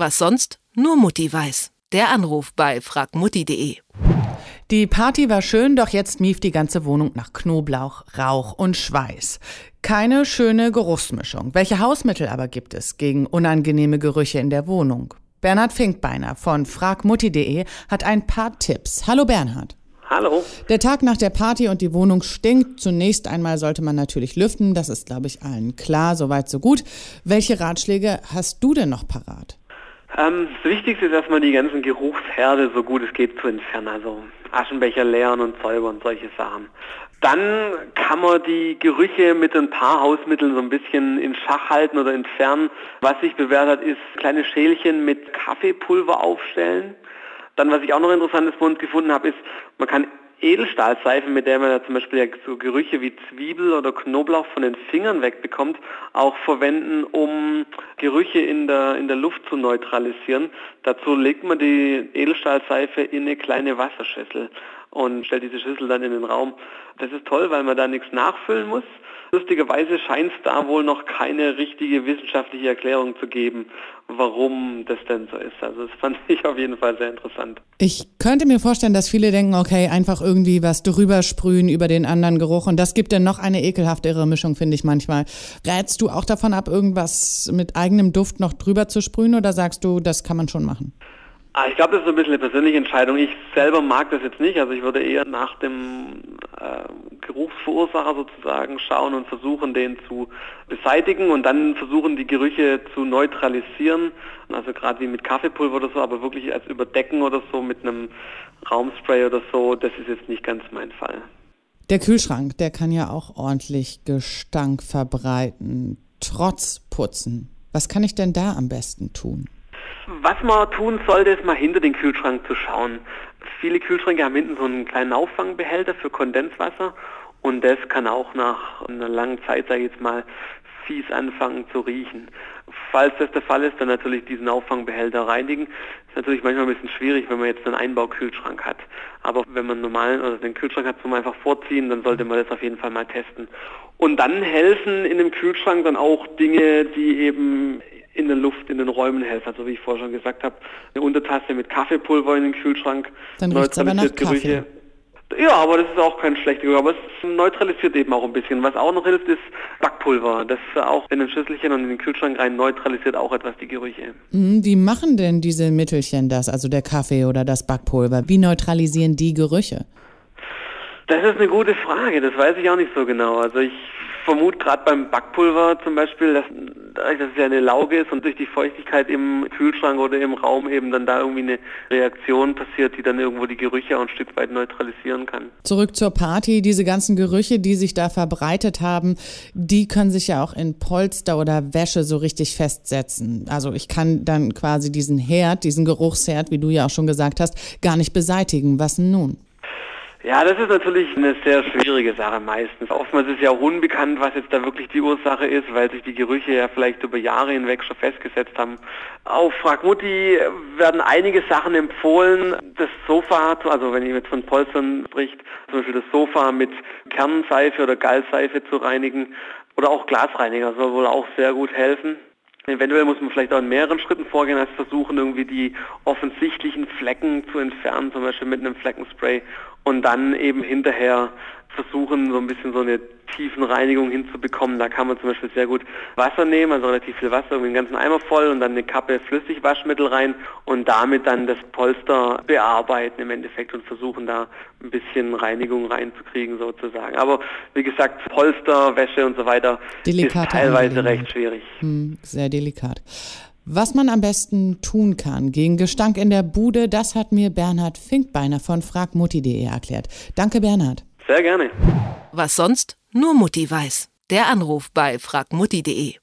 Was sonst nur Mutti weiß. Der Anruf bei fragmutti.de. Die Party war schön, doch jetzt mief die ganze Wohnung nach Knoblauch, Rauch und Schweiß. Keine schöne Geruchsmischung. Welche Hausmittel aber gibt es gegen unangenehme Gerüche in der Wohnung? Bernhard Finkbeiner von fragmutti.de hat ein paar Tipps. Hallo Bernhard. Hallo. Der Tag nach der Party und die Wohnung stinkt. Zunächst einmal sollte man natürlich lüften. Das ist, glaube ich, allen klar. Soweit, so gut. Welche Ratschläge hast du denn noch parat? Ähm, das Wichtigste ist erstmal die ganzen Geruchsherde so gut es geht zu entfernen. Also Aschenbecher leeren und säubern und solche Sachen. Dann kann man die Gerüche mit ein paar Hausmitteln so ein bisschen in Schach halten oder entfernen. Was sich bewährt hat, ist kleine Schälchen mit Kaffeepulver aufstellen. Dann, was ich auch noch interessantes bei uns gefunden habe, ist, man kann Edelstahlseifen, mit der man ja zum Beispiel ja so Gerüche wie Zwiebel oder Knoblauch von den Fingern wegbekommt, auch verwenden, um Gerüche in der, in der Luft zu neutralisieren. Dazu legt man die Edelstahlseife in eine kleine Wasserschüssel und stellt diese Schüssel dann in den Raum. Das ist toll, weil man da nichts nachfüllen muss. Lustigerweise scheint es da wohl noch keine richtige wissenschaftliche Erklärung zu geben, warum das denn so ist. Also das fand ich auf jeden Fall sehr interessant. Ich könnte mir vorstellen, dass viele denken, okay, einfach irgendwie was drüber sprühen über den anderen Geruch und das gibt dann noch eine ekelhaftere Mischung, finde ich manchmal. Rätst du auch davon ab, irgendwas mit eigenem Duft noch drüber zu sprühen oder sagst du, das kann man schon machen? Ah, ich glaube, das ist ein bisschen eine persönliche Entscheidung. Ich selber mag das jetzt nicht. Also ich würde eher nach dem äh, Geruchsverursacher sozusagen schauen und versuchen, den zu beseitigen und dann versuchen, die Gerüche zu neutralisieren. Also gerade wie mit Kaffeepulver oder so, aber wirklich als Überdecken oder so mit einem Raumspray oder so, das ist jetzt nicht ganz mein Fall. Der Kühlschrank, der kann ja auch ordentlich Gestank verbreiten, trotz Putzen. Was kann ich denn da am besten tun? Was man tun sollte, ist mal hinter den Kühlschrank zu schauen. Viele Kühlschränke haben hinten so einen kleinen Auffangbehälter für Kondenswasser und das kann auch nach einer langen Zeit, sage ich jetzt mal, fies anfangen zu riechen. Falls das der Fall ist, dann natürlich diesen Auffangbehälter reinigen. Ist natürlich manchmal ein bisschen schwierig, wenn man jetzt einen Einbaukühlschrank hat. Aber wenn man normalen oder den Kühlschrank hat zum einfach vorziehen, dann sollte man das auf jeden Fall mal testen. Und dann helfen in dem Kühlschrank dann auch Dinge, die eben in der Luft, in den Räumen helfen. Also wie ich vorher schon gesagt habe, eine Untertasse mit Kaffeepulver in den Kühlschrank. Dann riecht aber nach Gerüche. Ja, aber das ist auch kein schlechter Geruch, aber es neutralisiert eben auch ein bisschen. Was auch noch hilft, ist Backpulver. Das auch in ein Schüsselchen und in den Kühlschrank rein neutralisiert auch etwas die Gerüche. Mhm, wie machen denn diese Mittelchen das, also der Kaffee oder das Backpulver? Wie neutralisieren die Gerüche? Das ist eine gute Frage, das weiß ich auch nicht so genau. Also ich vermute gerade beim Backpulver zum Beispiel, dass, dass es ja eine Lauge ist und durch die Feuchtigkeit im Kühlschrank oder im Raum eben dann da irgendwie eine Reaktion passiert, die dann irgendwo die Gerüche auch ein Stück weit neutralisieren kann. Zurück zur Party, diese ganzen Gerüche, die sich da verbreitet haben, die können sich ja auch in Polster oder Wäsche so richtig festsetzen. Also ich kann dann quasi diesen Herd, diesen Geruchsherd, wie du ja auch schon gesagt hast, gar nicht beseitigen. Was nun? Ja, das ist natürlich eine sehr schwierige Sache meistens. Oftmals ist ja auch unbekannt, was jetzt da wirklich die Ursache ist, weil sich die Gerüche ja vielleicht über Jahre hinweg schon festgesetzt haben. Auf Fragmutti werden einige Sachen empfohlen. Das Sofa, also wenn ich jetzt von Polstern spricht, zum Beispiel das Sofa mit Kernseife oder Gallseife zu reinigen oder auch Glasreiniger soll wohl auch sehr gut helfen. Eventuell muss man vielleicht auch in mehreren Schritten vorgehen, als versuchen, irgendwie die offensichtlichen Flecken zu entfernen, zum Beispiel mit einem Fleckenspray und dann eben hinterher versuchen, so ein bisschen so eine Tiefenreinigung hinzubekommen. Da kann man zum Beispiel sehr gut Wasser nehmen, also relativ viel Wasser, irgendwie den ganzen Eimer voll und dann eine Kappe Flüssigwaschmittel rein und damit dann das Polster bearbeiten im Endeffekt und versuchen da ein bisschen Reinigung reinzukriegen sozusagen. Aber wie gesagt, Polster, Wäsche und so weiter Delikate ist teilweise recht schwierig. Hm, sehr delikat. Was man am besten tun kann gegen Gestank in der Bude, das hat mir Bernhard Finkbeiner von fragmutti.de erklärt. Danke, Bernhard. Sehr gerne. Was sonst nur Mutti weiß. Der Anruf bei fragmutti.de.